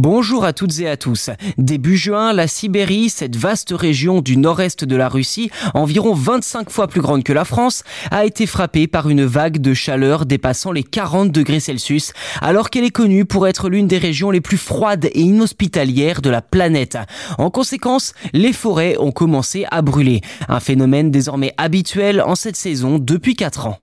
Bonjour à toutes et à tous. Début juin, la Sibérie, cette vaste région du nord-est de la Russie, environ 25 fois plus grande que la France, a été frappée par une vague de chaleur dépassant les 40 degrés Celsius, alors qu'elle est connue pour être l'une des régions les plus froides et inhospitalières de la planète. En conséquence, les forêts ont commencé à brûler, un phénomène désormais habituel en cette saison depuis 4 ans.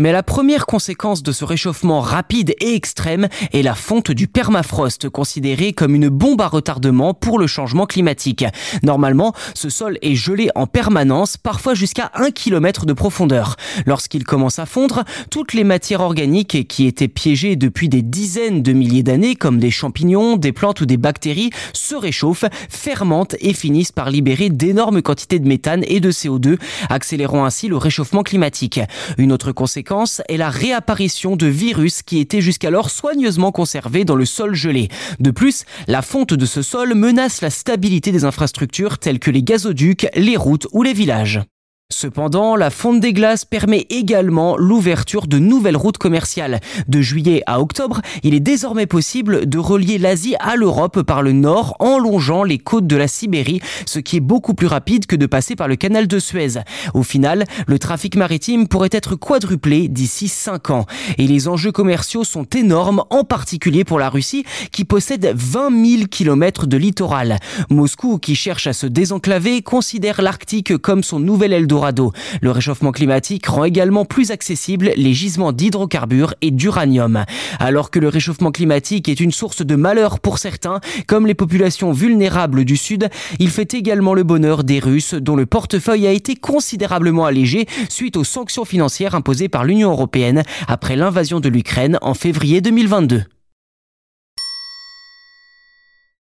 Mais la première conséquence de ce réchauffement rapide et extrême est la fonte du permafrost, considérée comme une bombe à retardement pour le changement climatique. Normalement, ce sol est gelé en permanence, parfois jusqu'à 1 km de profondeur. Lorsqu'il commence à fondre, toutes les matières organiques qui étaient piégées depuis des dizaines de milliers d'années, comme des champignons, des plantes ou des bactéries, se réchauffent, fermentent et finissent par libérer d'énormes quantités de méthane et de CO2, accélérant ainsi le réchauffement climatique. Une autre conséquence est la réapparition de virus qui étaient jusqu'alors soigneusement conservés dans le sol gelé. De plus, la fonte de ce sol menace la stabilité des infrastructures telles que les gazoducs, les routes ou les villages. Cependant, la fonte des glaces permet également l'ouverture de nouvelles routes commerciales. De juillet à octobre, il est désormais possible de relier l'Asie à l'Europe par le nord en longeant les côtes de la Sibérie, ce qui est beaucoup plus rapide que de passer par le canal de Suez. Au final, le trafic maritime pourrait être quadruplé d'ici 5 ans. Et les enjeux commerciaux sont énormes, en particulier pour la Russie, qui possède 20 000 km de littoral. Moscou, qui cherche à se désenclaver, considère l'Arctique comme son nouvel Le réchauffement climatique rend également plus accessibles les gisements d'hydrocarbures et d'uranium. Alors que le réchauffement climatique est une source de malheur pour certains, comme les populations vulnérables du Sud, il fait également le bonheur des Russes dont le portefeuille a été considérablement allégé suite aux sanctions financières imposées par l'Union européenne après l'invasion de l'Ukraine en février 2022.